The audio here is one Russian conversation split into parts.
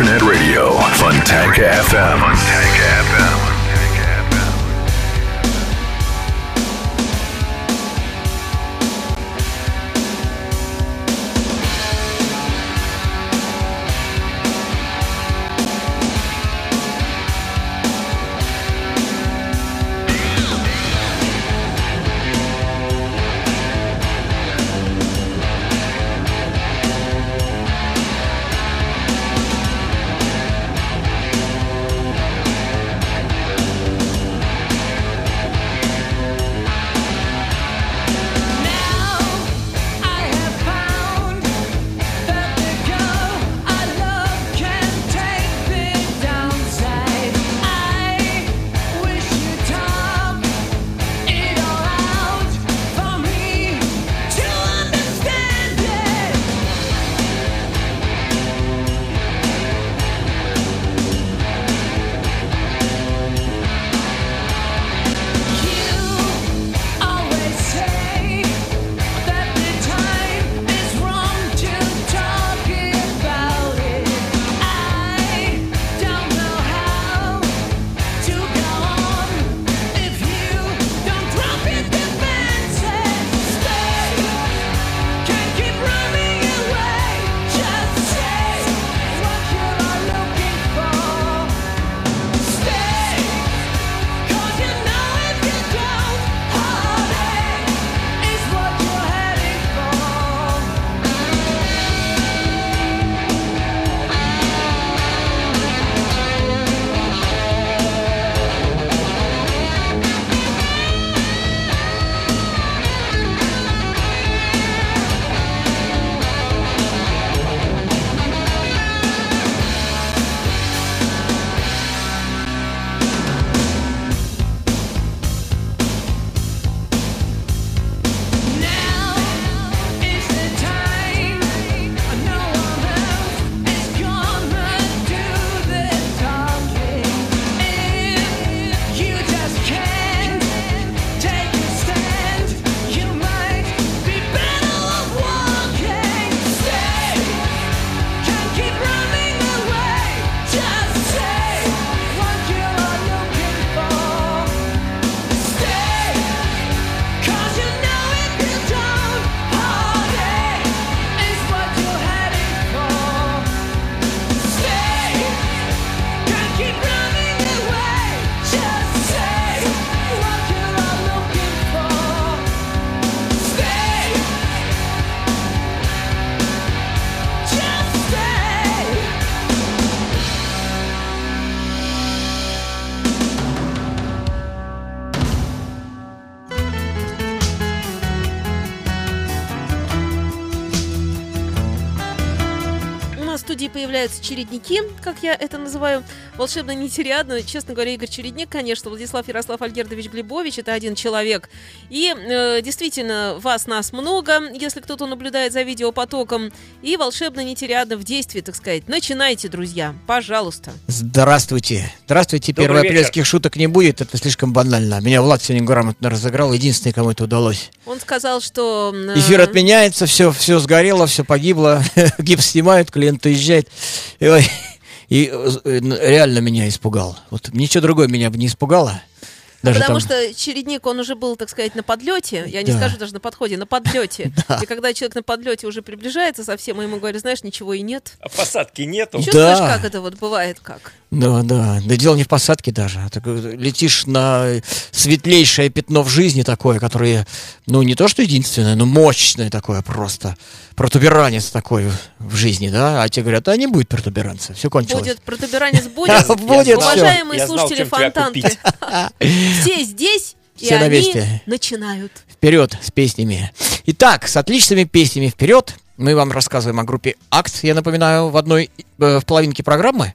Internet Radio Funtank FM. Появляются чередники, как я это называю. Волшебно нетериадно. Честно говоря, Игорь Чередник, конечно, Владислав Ярослав Альгердович Глебович, это один человек. И э, действительно, вас, нас много, если кто-то наблюдает за видеопотоком. И волшебно нетериадно в действии, так сказать. Начинайте, друзья, пожалуйста. Здравствуйте. Здравствуйте. Добрый Первый вечер. апрельских шуток не будет, это слишком банально. Меня Влад сегодня грамотно разыграл, единственный, кому это удалось. Он сказал, что... э, Эфир отменяется, все, все сгорело, все погибло, гипс снимают, клиент уезжает. И, ой, и, э, реально меня испугал. Вот ничего другое меня бы не испугало. Даже Потому там- что чередник, он уже был, так сказать, на подлете. Я не Да. скажу даже на подходе, на подлете. Да. И когда человек на подлете уже приближается совсем, мы ему говорят, знаешь, ничего и нет. А посадки нету. Чувствуешь, Да. как это вот бывает, как? Да, да. Да дело не в посадке даже. а так, э, летишь на светлейшее пятно в жизни такое, которое, ну, не то что единственное, но мощное такое просто. Протуберанец такой в жизни, да? А те говорят, а не будет протуберанца, все кончилось. Будет протуберанец, будет. Будет. Уважаемые слушатели Фонтанки, все здесь, и Все на они месте. начинают. Вперед с песнями. Итак, с отличными песнями вперед. Мы вам рассказываем о группе «Акт», я напоминаю, в одной, э, в половинке программы.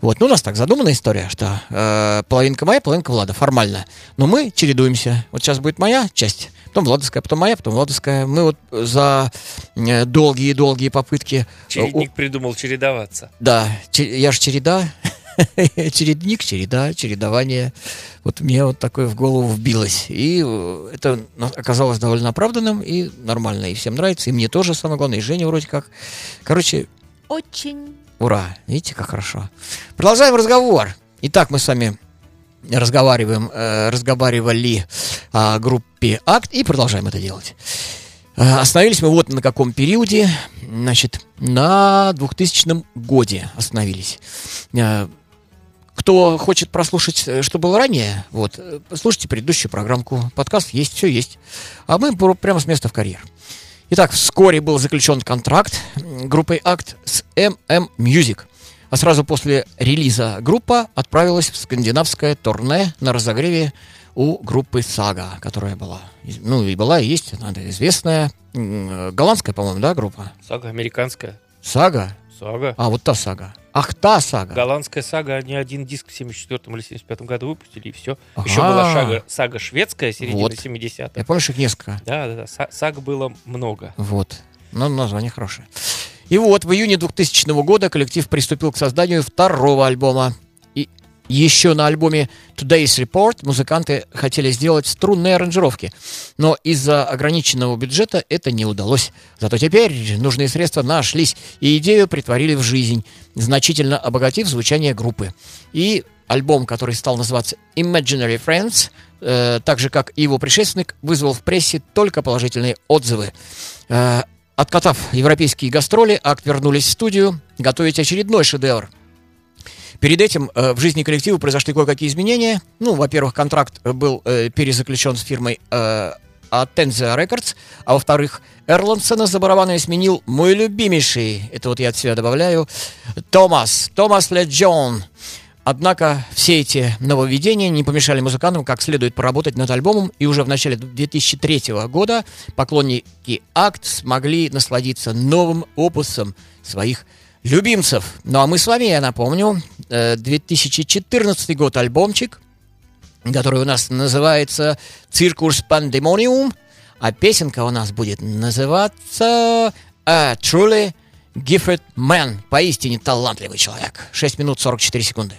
Вот, ну, у нас так задумана история, что э, половинка моя, половинка Влада, формально. Но мы чередуемся. Вот сейчас будет моя часть, потом Владовская, потом моя, потом Владовская. Мы вот за э, долгие-долгие попытки... э, Чередник придумал чередоваться. Да, я же череда. Чередник, череда, чередование. Вот мне вот такое в голову вбилось. И э, это на- оказалось довольно оправданным и нормально. И всем нравится. И мне тоже, самое главное, и Женя вроде как. Короче, Очень. ура. Видите, как хорошо. Продолжаем разговор. Итак, мы с вами разговариваем, э, разговаривали о группе «Акт» и продолжаем это делать. Э, Остановились мы вот на каком периоде, значит, на 2000 годе остановились. Кто хочет прослушать, э, что было ранее, вот, э, слушайте предыдущую программку. Подкаст есть, все есть. А мы прямо с места в карьер. Итак, вскоре был заключен контракт группой «Акт» с MM Music. А сразу после релиза группа отправилась в скандинавское турне на разогреве у группы «Сага», которая была, ну и была, и есть, она известная, э, голландская, по-моему, да, группа? Сага американская. «Сага»? Сага. А, вот та «Сага». Ах, та «Сага». Голландская сага, они один диск в 74 или 75 году выпустили, и все. Ага. Еще была сага, сага шведская, середина Вот. 70-х. Я помню, их несколько. Да, да, да. са- Саг было много. Вот. Но название хорошее. И вот в июне 2000 года коллектив приступил к созданию второго альбома. Еще на альбоме Today's Report музыканты хотели сделать струнные аранжировки. Но из-за ограниченного бюджета это не удалось. Зато теперь нужные средства нашлись, и идею притворили в жизнь, значительно обогатив звучание группы. И альбом, который стал называться Imaginary Friends, э, так же как и его предшественник, вызвал в прессе только положительные отзывы. Э, Откатав европейские гастроли, акт вернулись в студию готовить очередной шедевр. Перед этим э, в жизни коллектива произошли кое-какие изменения. Ну, во-первых, контракт э, был э, перезаключен с фирмой э, Attenza Records, а во-вторых, Эрландсона за барабаны сменил мой любимейший, это вот я от себя добавляю, Томас, Томас Леджон. Однако все эти нововведения не помешали музыкантам как следует поработать над альбомом, и уже в начале 2003 года поклонники Акт смогли насладиться новым опусом своих любимцев. Ну а мы с вами, я напомню, э, 2014 год альбомчик, который у нас называется «Circus Pandemonium», а песенка у нас будет называться «A Truly Gifted Man», поистине талантливый человек. 6 минут 44 секунды.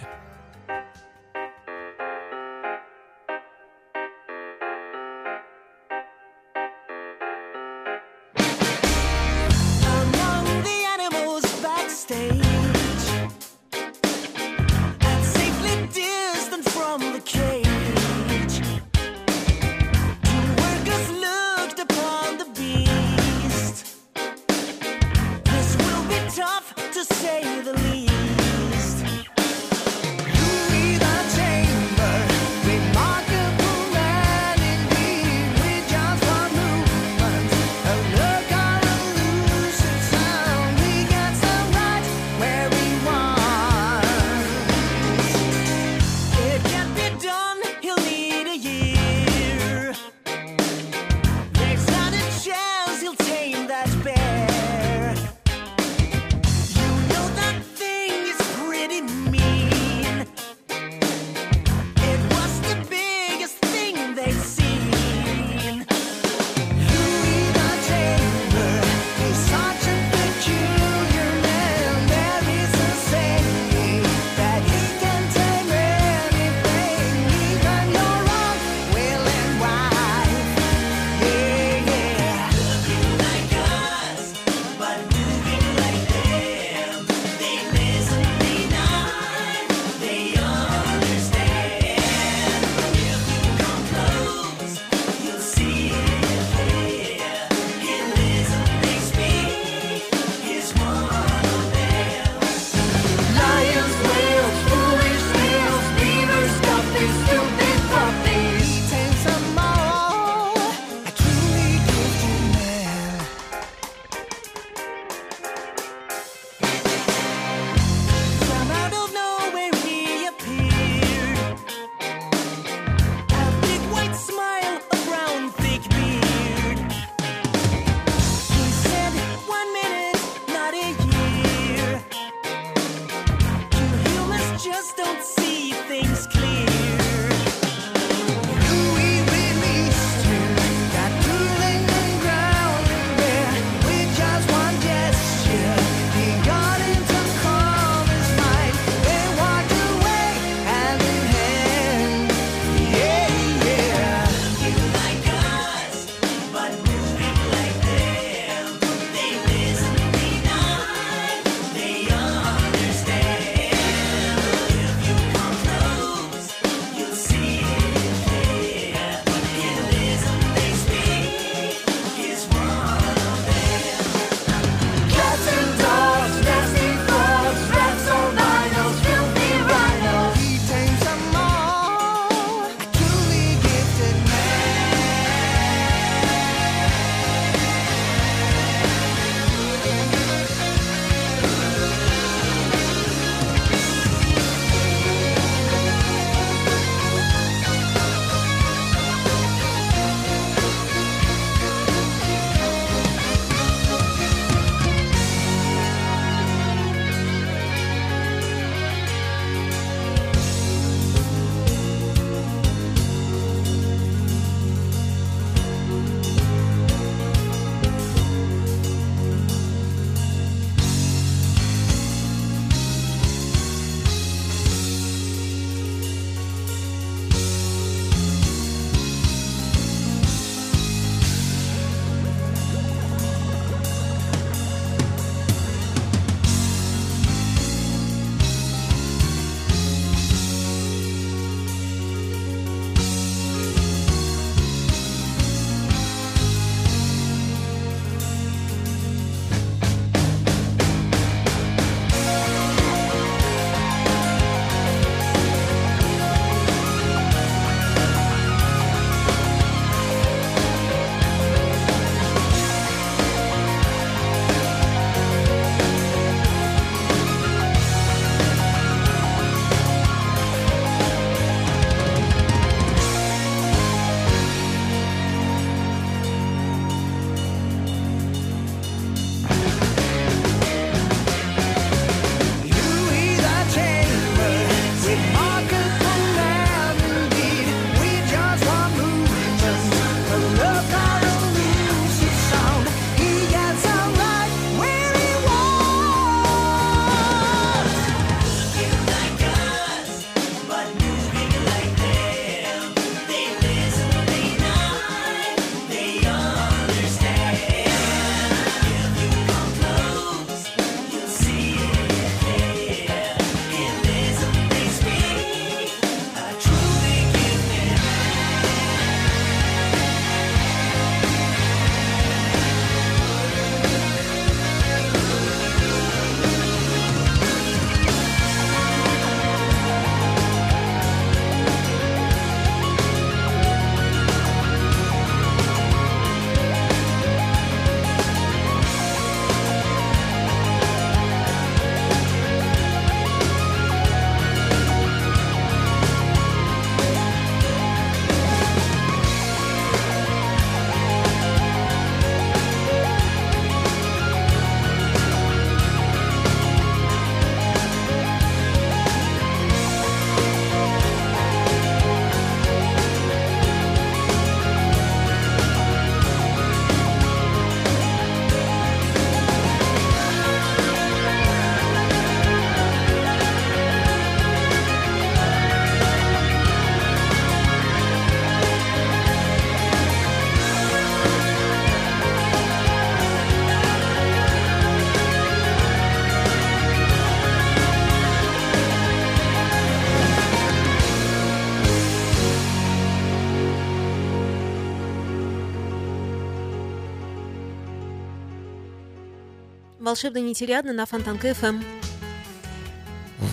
Волшебно нетериадно на Фонтанка ФМ.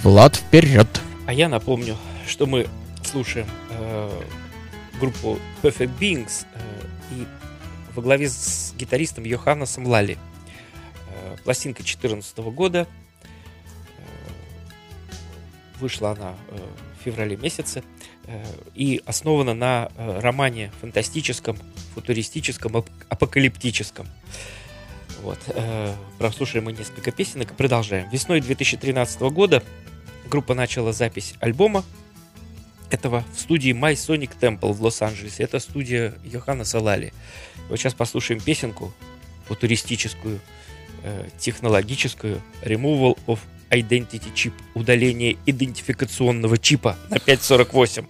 Влад, вперед! А я напомню, что мы слушаем э, группу Perfect Beings э, и во главе с гитаристом Йоханнесом Лали. Э, пластинка 2014 года. Э, вышла она э, в феврале месяце э, и основана на э, романе фантастическом, футуристическом, ап- апокалиптическом. Вот. прослушаем мы несколько песенок и продолжаем. Весной 2013 года группа начала запись альбома этого в студии My Sonic Temple в Лос-Анджелесе. Это студия Йоханна Салали. Вот сейчас послушаем песенку футуристическую, э, технологическую Removal of Identity Chip. Удаление идентификационного чипа на 548.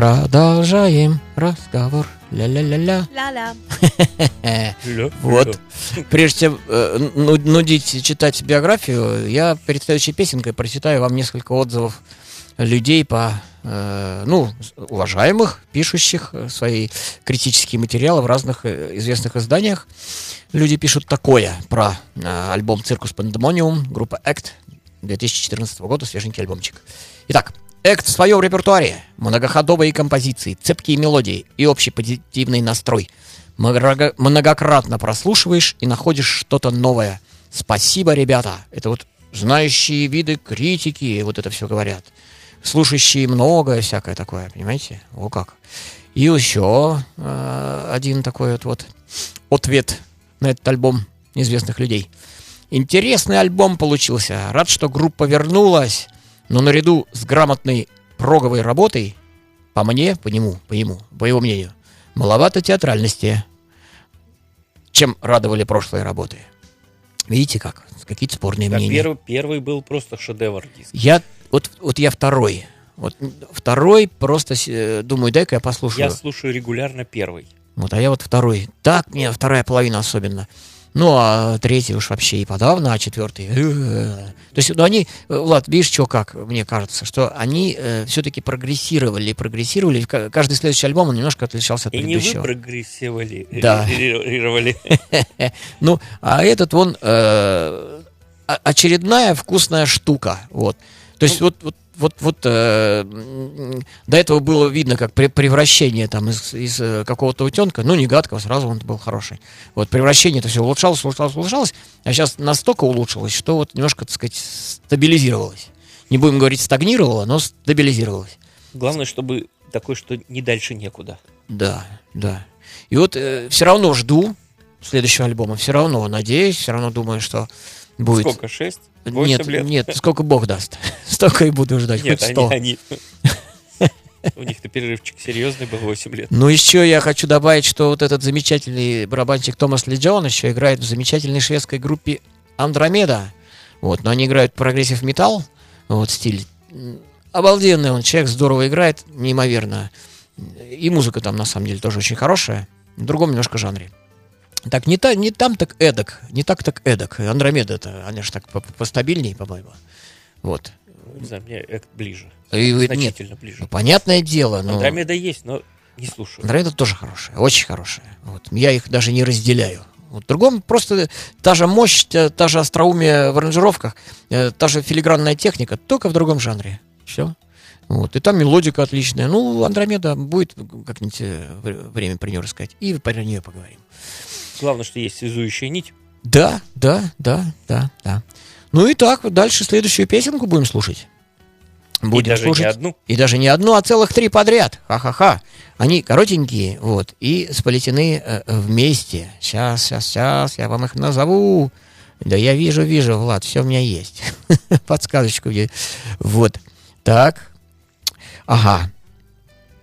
Продолжаем разговор. Ля-ля-ля-ля. Ля-ля. Ля, Вот. Прежде чем э, ну- нудить читать биографию, я перед следующей песенкой прочитаю вам несколько отзывов людей по, э, ну, уважаемых, пишущих свои критические материалы в разных э, известных изданиях. Люди пишут такое про э, альбом «Circus Pandemonium» группа «Act» 2014 года, свеженький альбомчик. Итак, Экт в своем репертуаре, многоходовые композиции, цепкие мелодии и общий позитивный настрой. Много- Многократно прослушиваешь и находишь что-то новое. Спасибо, ребята. Это вот знающие виды критики, вот это все говорят. Слушающие многое всякое такое, понимаете? О как. И еще э, один такой вот, вот ответ на этот альбом известных людей. Интересный альбом получился. Рад, что группа вернулась. Но наряду с грамотной проговой работой, по мне, по нему, по нему, по его мнению, маловато театральности, чем радовали прошлые работы. Видите как? Какие-то спорные Да, мнения. первый, первый был просто шедевр. Я, вот, вот я второй. Вот второй просто э, думаю, дай-ка я послушаю. Я слушаю регулярно первый. Вот, а я вот второй. Так мне вторая половина особенно. Ну, а третий уж вообще и подавно, а четвертый... э, То есть, ну, они, э, Влад, видишь, что как, мне кажется, что они все-таки прогрессировали, прогрессировали. Ка- Каждый следующий альбом, он немножко отличался от И не вы предыдущего. прогрессировали. Да. Ну, а этот вон э, о- очередная вкусная штука. Вот. То есть вот, вот, вот, вот э, до этого было видно, как пре- превращение там из, из э, какого-то утенка, ну, не гадкого, сразу он был хороший. Вот превращение это все улучшалось, улучшалось, улучшалось, а сейчас настолько улучшилось, что вот немножко, так сказать, стабилизировалось. Не будем говорить стагнировало, но стабилизировалось. Главное, чтобы такое, что не дальше некуда. Да, да. И вот все равно жду следующего альбома, все равно надеюсь, все равно думаю, что будет. Сколько? Шесть? Нет, лет? нет, сколько Бог даст. Столько и буду ждать, Нет, хоть они, сто. они... У них-то перерывчик серьезный был 8 лет. Ну, еще я хочу добавить, что вот этот замечательный барабанщик Томас Лиджон еще играет в замечательной шведской группе Андромеда. Вот, но они играют progressive metal, вот стиль. Обалденный он человек, здорово играет, неимоверно. И музыка там на самом деле тоже очень хорошая, в другом немножко жанре. Так, не, та, не там так эдак, не так так эдак. Андромеда это, они же так по- постабильнее, по-моему. Вот. Не знаю, мне Экт ближе. И вы- нет, Значительно ближе. ну, понятное дело, но... Андромеда есть, но не слушаю. Андромеда тоже хорошая, очень хорошая. Вот. Я их даже не разделяю. Вот. В другом просто та же мощь, та, та же остроумие в аранжировках, э, та же филигранная техника, только в другом жанре. Все. Вот. И там мелодика отличная. Ну, Андромеда будет как-нибудь э, вре- время при нее рассказать. И про нее поговорим. Главное, что есть связующая нить. Да, да, да, да, да. Ну и так, вот дальше следующую песенку будем слушать. Будем и даже слушать. не одну. И даже не одну, а целых три подряд. Ха-ха-ха. Они коротенькие, вот, и сплетены э, вместе. Сейчас, сейчас, сейчас, я вам их назову. Да я вижу, вижу, Влад, все у меня есть. Подсказочку. Вот. Так. Ага.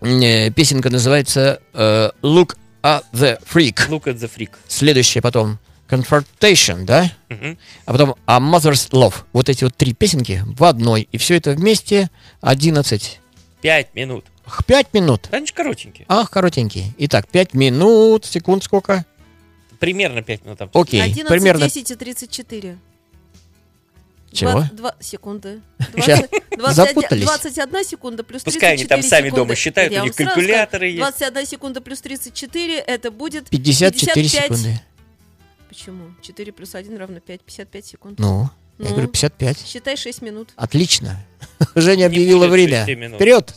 Э, Песенка называется э, Look at the Freak. Look at the freak. Следующая потом Confrontation, да? Мгм. А потом A Mother's Love. Вот эти вот три песенки в одной. И все это вместе 11. Пять минут. Ах, Пять минут. Они же коротенькие. Ах, коротенькие. Итак, пять минут, секунд сколько? Примерно пять минут там. Окей, 11, примерно. 10 и 34. Чего? Два- два- секунды. Щас. 20, 20, Запутались. 21 секунда плюс 34 Пускай они там сами секунды. дома считают, Я у них скажу, есть. 21 секунда плюс 34, это будет... 54 55. секунды. Почему? 4 плюс 1 равно 5, 55 секунд. Ну, я Ну. говорю 55. Считай 6 минут. Отлично. Женя объявила время. Вперед!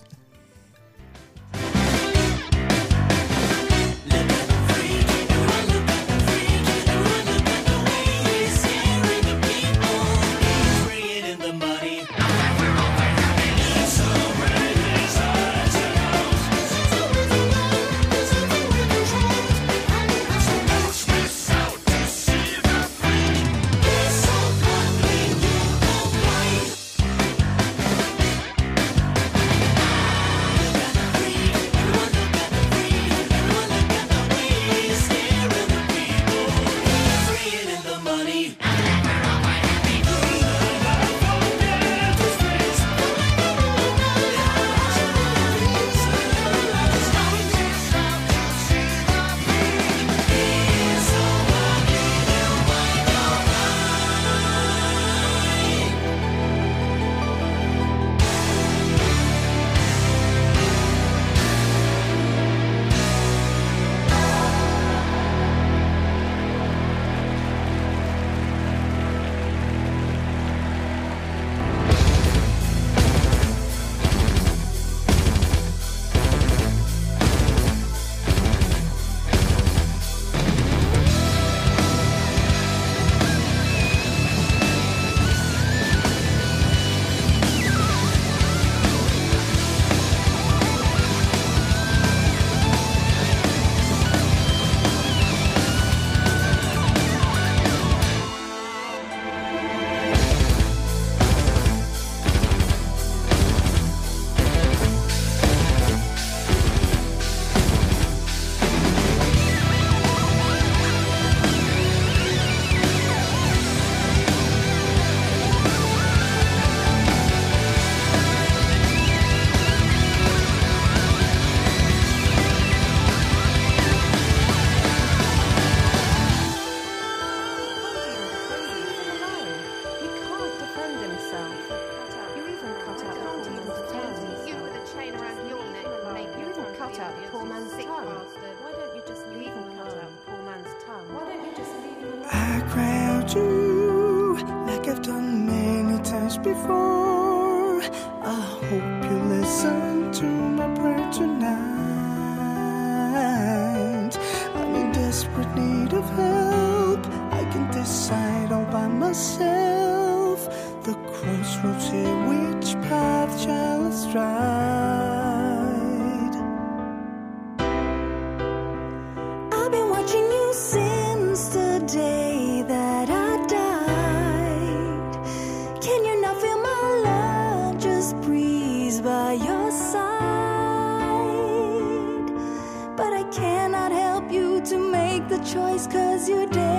choice cause you did.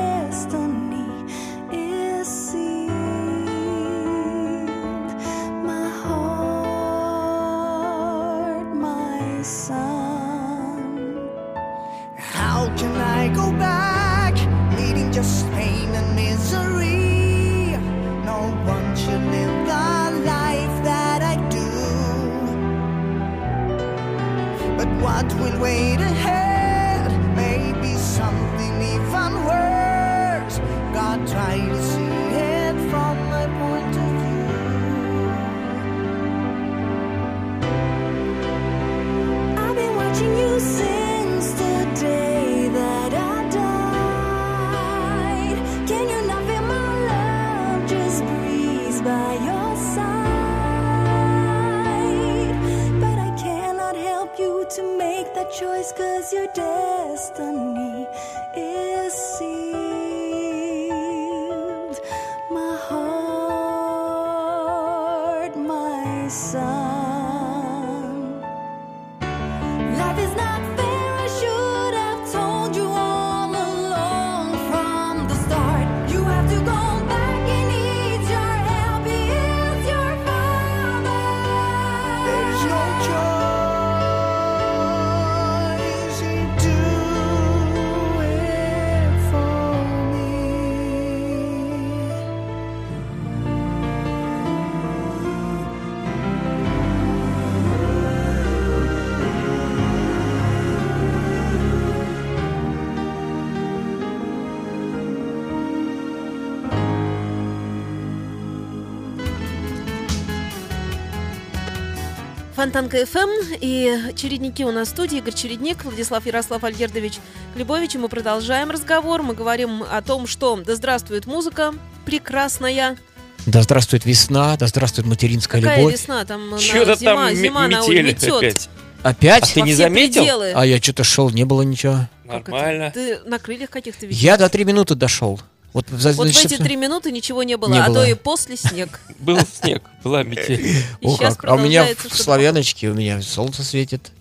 Фонтанка ФМ и чередники у нас в студии. Игорь Чередник, Владислав Ярослав Альгердович Глебович. И мы продолжаем разговор. Мы говорим о том, что да здравствует музыка прекрасная. Да здравствует весна, да здравствует материнская Какая любовь. весна? Там на- Что-то зима, там зима ме- на метет. опять. Опять? А ты Во не заметил? пределы. А я что-то шел, не было ничего. Нормально. Ты на крыльях каких-то висишь. Я до три минуты дошел. Вот, за- Вот в эти три минуты ничего не было, Не а было. то и после снег. Был снег, была метель. О, как. А у меня в Славяночке, у меня солнце светит.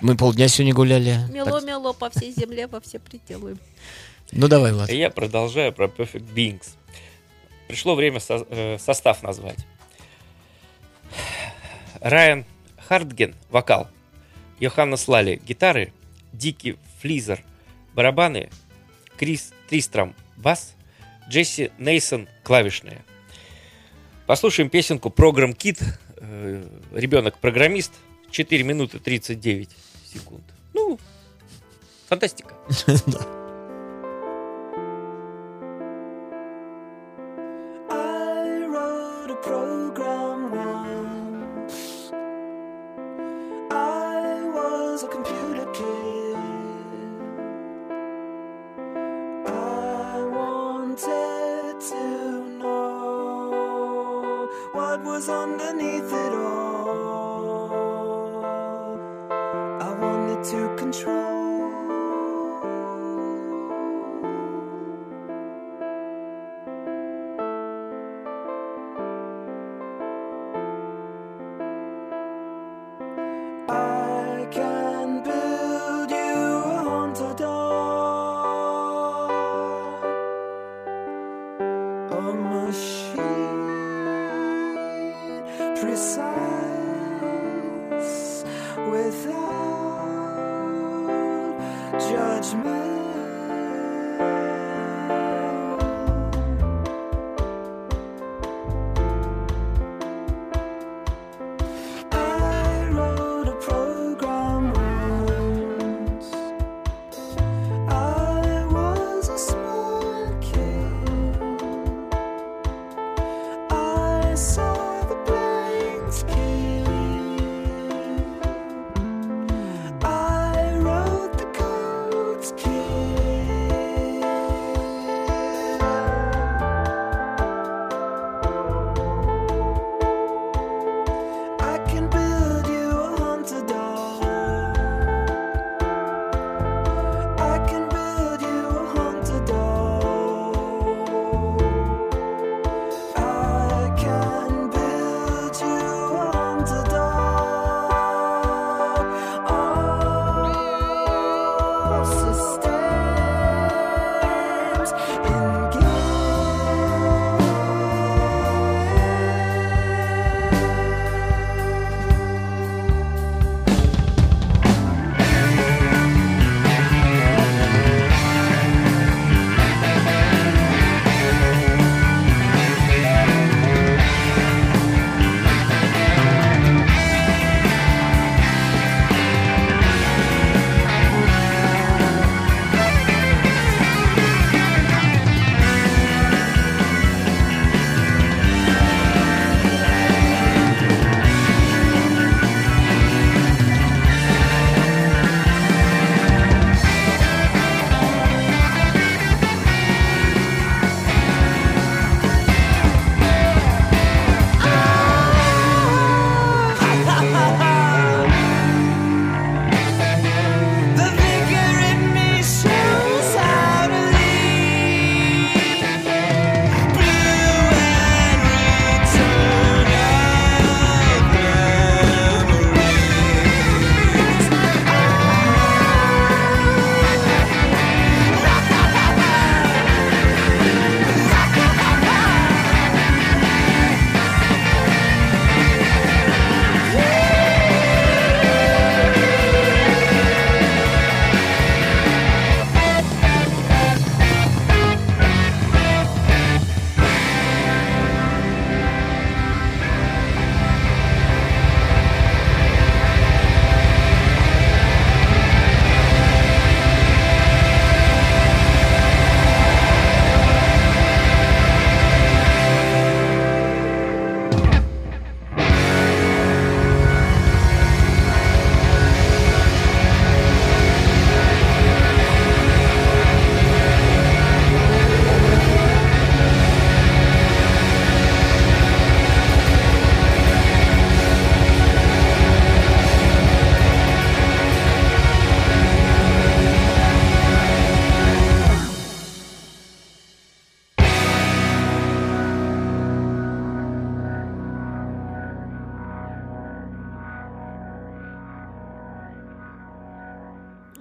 Мы полдня сегодня гуляли. Мело-мело по всей земле, во все пределы. ну давай, Влад. А я продолжаю про Perfect Beings. Пришло время со- э, состав назвать. Райан Хартген, вокал. Йоханнес Лали, гитары. Дики Флизер, барабаны. Крис Тристром, бас. Джесси Нейсон, клавишные. Послушаем песенку Программ Кит. Ребенок-программист. 4 минуты 39 секунд. Ну, фантастика. I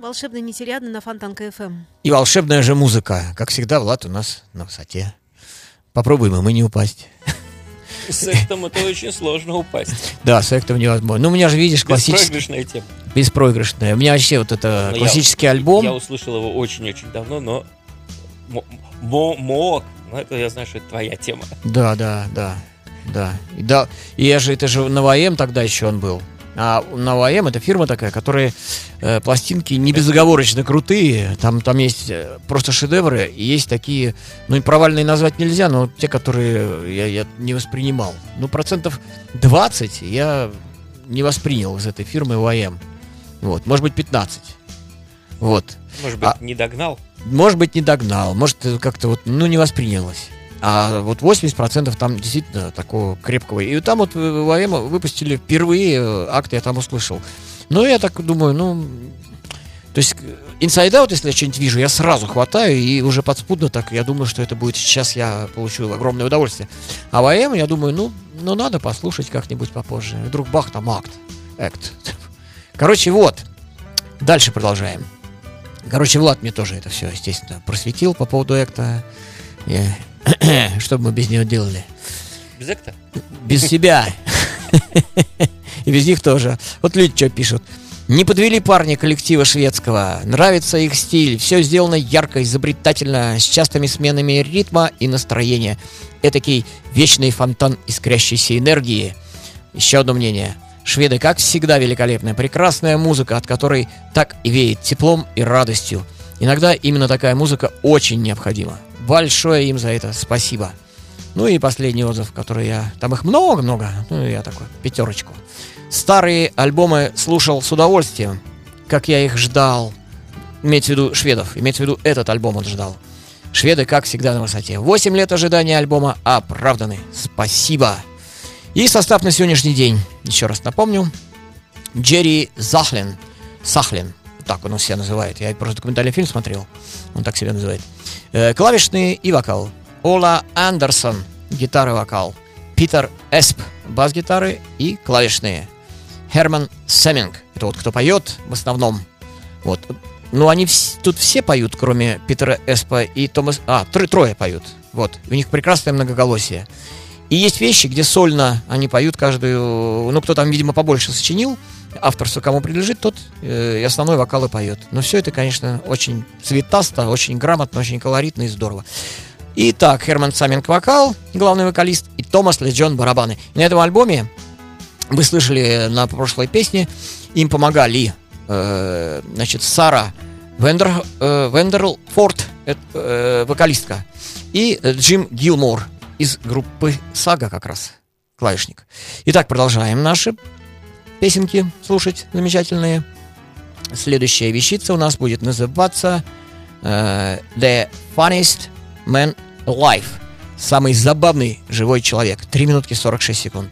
Волшебный нетериадный на Фонтанка ФМ. И волшебная же музыка. Как всегда, Влад у нас на высоте. Попробуем и мы не упасть. С этим это очень сложно упасть. Да, с эктом невозможно. Ну, у меня же, видишь, классический, Беспроигрышная тема. беспроигрышная. У меня вообще вот это Но я- классический альбом. Я услышал его очень-очень давно, но мо- мо- мог. Ну, это я знаю, что это твоя тема. Да, да, да, да. И, да, и я же, это же на ВМ тогда еще он был. А на ВМ это фирма такая, которая э, пластинки не безоговорочно крутые. Там, там есть э, просто шедевры, и есть такие, ну и провальные назвать нельзя, но те, которые я, я не воспринимал. Ну, процентов 20 я не воспринял из этой фирмы ВМ. Вот, может быть, 15. Вот. Может быть, А- не догнал? Может быть, не догнал, может, как-то вот, ну, не воспринялось. А вот 80% там действительно такого крепкого. И там вот в ВМ выпустили впервые э, акт, я там услышал. Ну, я так думаю, ну... То есть, Inside Out, если я что-нибудь вижу, я сразу хватаю, и уже подспудно так, я думаю, что это будет сейчас, я получу огромное удовольствие. А ВМ, я думаю, ну, ну надо послушать как-нибудь попозже. Вдруг бах, там акт. Акт. Короче, вот. Дальше продолжаем. Короче, Влад мне тоже это все, естественно, просветил по поводу экта. Я- Что бы мы без него делали? Без экта? Без себя. И без них тоже. Вот люди что пишут. Не подвели парни коллектива шведского. Нравится их стиль. Все сделано ярко, изобретательно, с частыми сменами ритма и настроения. Этакий вечный фонтан искрящейся энергии. Еще одно мнение. Шведы, как всегда, великолепная, прекрасная музыка, от которой так и веет теплом и радостью. Иногда именно такая музыка очень необходима. Большое им за это спасибо. Ну и последний отзыв, который я... Там их много-много, ну я такой, пятерочку. Старые альбомы слушал с удовольствием, как я их ждал. Имеется в виду шведов, имеется в виду этот альбом он ждал. Шведы, как всегда, на высоте. 8 лет ожидания альбома оправданы. Спасибо. И состав на сегодняшний день. Еще раз напомню. Джерри Захлин. Сахлин. Так он себя называет. Я просто документальный фильм смотрел. Он так себя называет. Э, клавишные и вокал. Ола Андерсон. Гитара и вокал. Питер Эсп. Бас-гитары и клавишные. Херман Семинг. Это вот кто поет в основном. Вот. Ну, они вс- тут все поют, кроме Питера Эспа и Томас... А, тр- трое поют. Вот. У них прекрасное многоголосие. И есть вещи, где сольно они поют каждую... Ну, кто там, видимо, побольше сочинил, авторство кому принадлежит, тот э, и основной вокал и поет. Но все это, конечно, очень цветасто, очень грамотно, очень колоритно и здорово. Итак, Херман Саминг вокал, главный вокалист, и Томас Леджон барабаны. На этом альбоме вы слышали на прошлой песне, им помогали э, значит, Сара Вендер, э, Вендерлфорд, э, э, вокалистка, и Джим Гилмор из группы Сага как раз, клавишник. Итак, продолжаем наши песенки слушать замечательные. Следующая вещица у нас будет называться э, The Funniest Man Alive. Самый забавный живой человек. 3 минутки 46 секунд.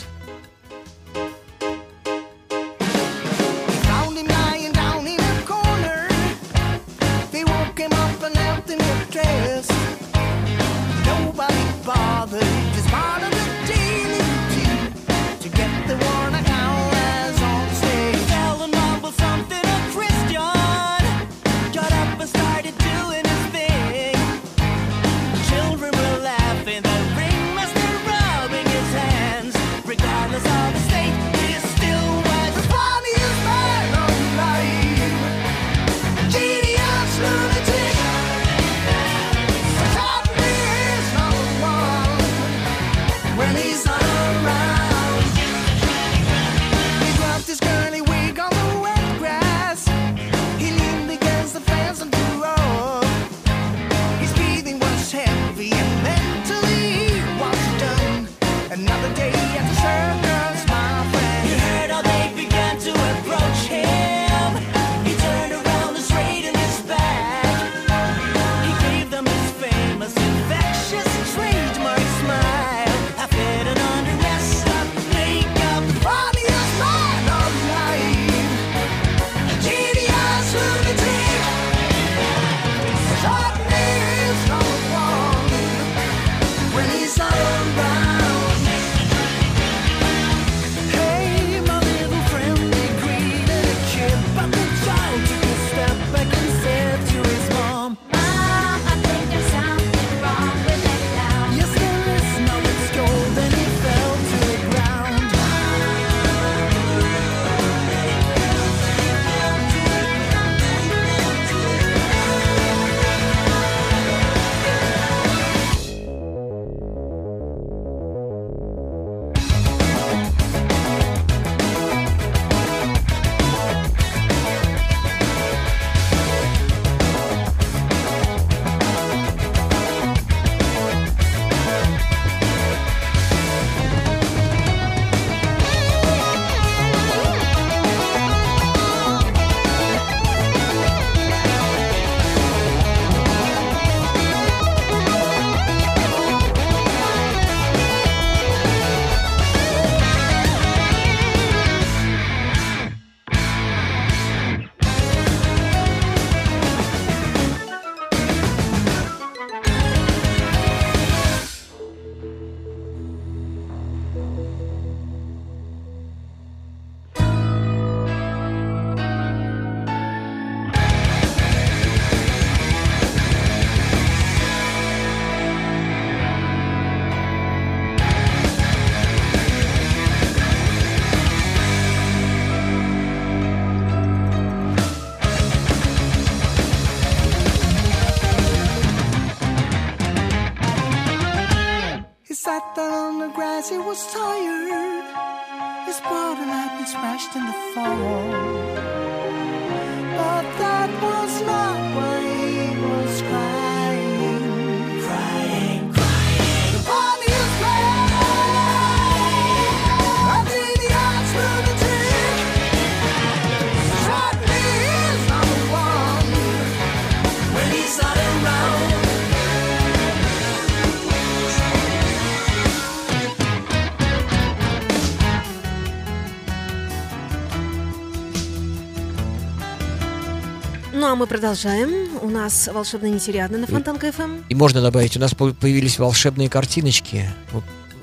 Мы продолжаем. У нас волшебно нетериадно на Фонтанка ФМ. И можно добавить, у нас по- появились волшебные картиночки.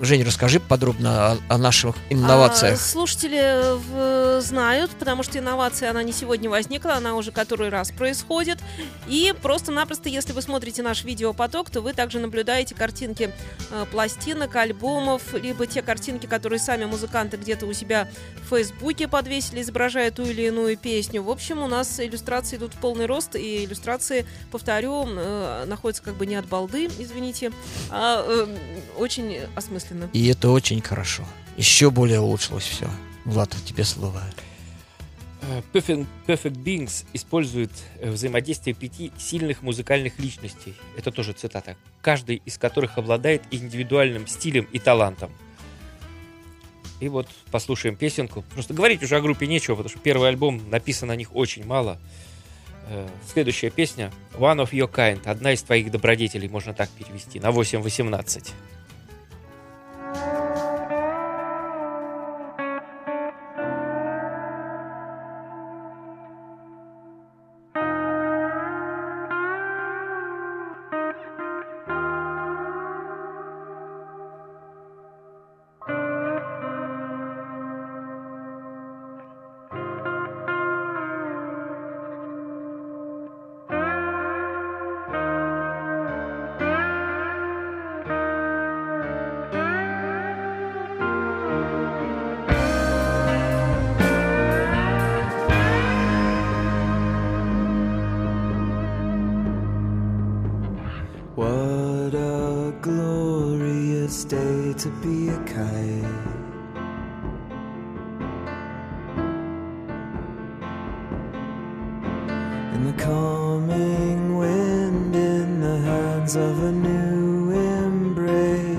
Жень, расскажи подробно о, о наших А, инновациях. слушатели в- знают, потому что инновация, она не сегодня возникла, она уже который раз происходит. И просто-напросто, если вы смотрите наш видеопоток, то вы также наблюдаете картинки э, пластинок, альбомов, либо те картинки, которые сами музыканты где-то у себя в Фейсбуке подвесили, изображая ту или иную песню. В общем, у нас иллюстрации идут в полный рост, и иллюстрации, повторю, э, находятся как бы не от балды, извините, а э, очень осмысленно. И это очень хорошо. Еще более улучшилось все. Влад, тебе слово. Э, Perfect, Perfect Beings использует э, взаимодействие пяти сильных музыкальных личностей. Это тоже цитата. Каждый из которых обладает индивидуальным стилем и талантом. И вот послушаем песенку. Просто говорить уже о группе нечего, потому что первый альбом написано о них очень мало. Э, Следующая песня One of Your Kind. Одна из твоих добродетелей, можно так перевести. На 8.18.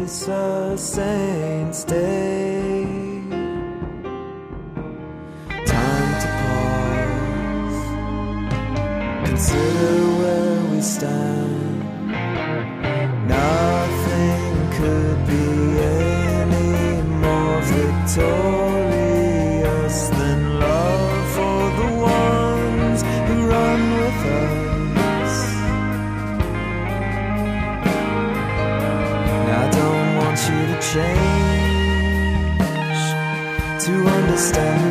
embrace, a saint's day. Time to pause, consider where we stand. stand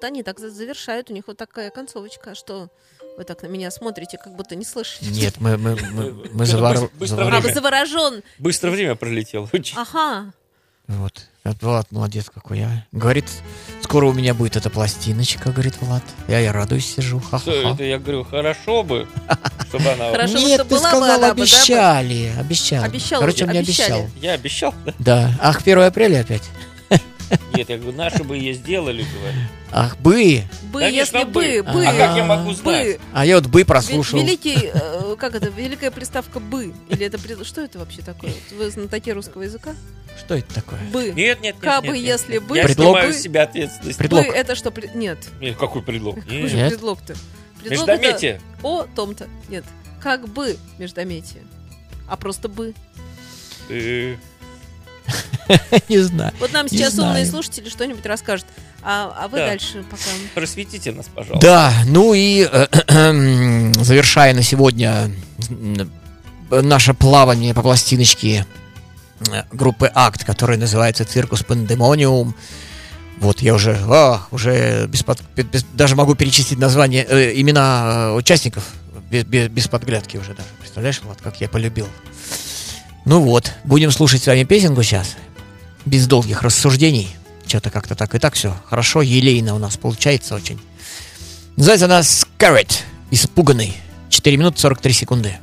вот они так за- завершают, у них вот такая концовочка, что вы так на меня смотрите, как будто не слышите. Нет, мы, мы, мы, мы завор- А, заворожен. Быстро время пролетело. очень. Ага. Вот. Вот Влад молодец какой, а. Говорит, скоро у меня будет эта пластиночка, говорит Влад. Я, я радуюсь, сижу. Всё, Ха-ха-ха. это я говорю, хорошо бы, чтобы она... Хорошо. бы, Нет, ты сказал, бы? обещали, обещал. Обещал, Короче, он мне обещали. обещал. Я обещал, да? Да. Ах, 1 апреля опять. Нет, я говорю, наши бы ее сделали, говорю. Ах, бы. Бы, Конечно, если бы, бы. А как я могу знать? Бы. А я вот бы прослушал. Великий, э, как это, великая приставка бы. Или это, что это вообще такое? Вы знатоки русского языка? Что это такое? Бы. Нет, нет, нет. Кабы, нет, нет, если нет. бы, Я Предлог. снимаю с себя ответственность. Предлог. Бы это что? пред- Нет. Нет, какой предлог? Какой Нет. же Нет. предлог-то? Предлог это Междометие. о том-то. Нет. Как бы междометие. А просто бы. Э, Не знаю. Вот нам сейчас умные слушатели что-нибудь расскажут. А, а вы Да. дальше пока. Просветите нас, пожалуйста. Да, ну и э, завершая на сегодня наше плавание по пластиночке э, группы Акт, которая называется Circus Pandemonium. Вот я уже, а, уже без под- без- даже могу перечислить название, э, имена э, участников без, без- без подглядки уже даже. Представляешь, вот как я полюбил. Ну вот, будем слушать с вами песенку сейчас, без долгих рассуждений. Что-то как-то так и так все хорошо, елейно у нас получается очень. Называется она Scared, испуганный. 4 минуты 43 секунды.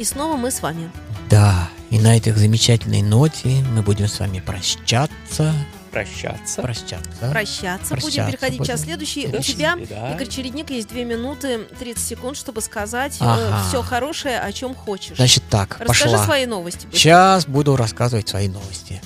И снова мы с вами. Да, и на этой замечательной ноте мы будем с вами прощаться. прощаться. Прощаться. Прощаться. Будем Прощаться переходить в час будем. следующий. До У тебя, свидания. Игорь Чередник, есть 2 минуты 30 секунд, чтобы сказать Ага. все хорошее, о чем хочешь. Значит так, Расскажи пошла. свои новости. быстро. Сейчас буду рассказывать свои новости.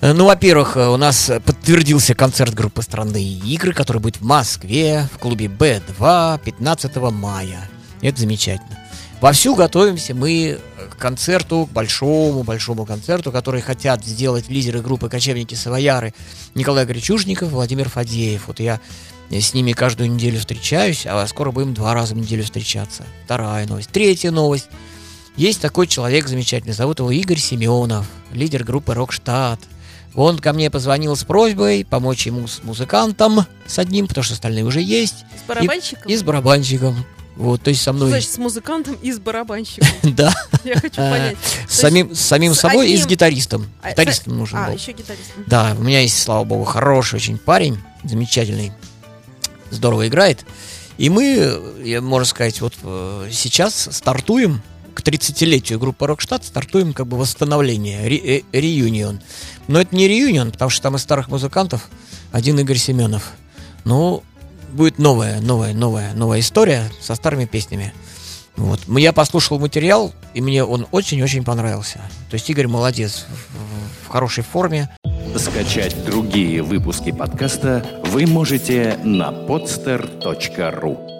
Э, Ну, во-первых, э, у нас э, подтвердился концерт группы «Странные игры», который будет в Москве, в клубе «Б2» 15 мая. Это замечательно. Вовсю готовимся мы э, к концерту, к большому-большому концерту, который хотят сделать лидеры группы «Кочевники Савояры» Николай Гречушников, Владимир Фадеев. Вот я э, с ними каждую неделю встречаюсь, а скоро будем два раза в неделю встречаться. Вторая новость. Третья новость. Есть такой человек замечательный, зовут его Игорь Семенов, лидер группы «Рокштадт». Он ко мне позвонил с просьбой помочь ему с музыкантом, с одним, потому что остальные уже есть, С барабанщиком? и с барабанщиком. Вот, то есть со Что мной, значит с музыкантом и с барабанщиком? да, Я хочу А, понять. с самим, самим собой и с гитаристом. А, Гитаристом нужен А, был. еще гитарист. Да, у меня есть, слава богу, хороший очень парень, замечательный, здорово играет. И мы, можно сказать, вот э, сейчас стартуем к 30-летию группы Рокштадт, стартуем как бы восстановление, ре- э, реюнион. Но это не реюнион, потому что там из старых музыкантов один Игорь Семенов. Ну, будет новая, новая, новая, новая история со старыми песнями. Вот. Я послушал материал, и мне он очень-очень понравился. То есть Игорь молодец, в хорошей форме. Скачать другие выпуски подкаста вы можете на podster.ru.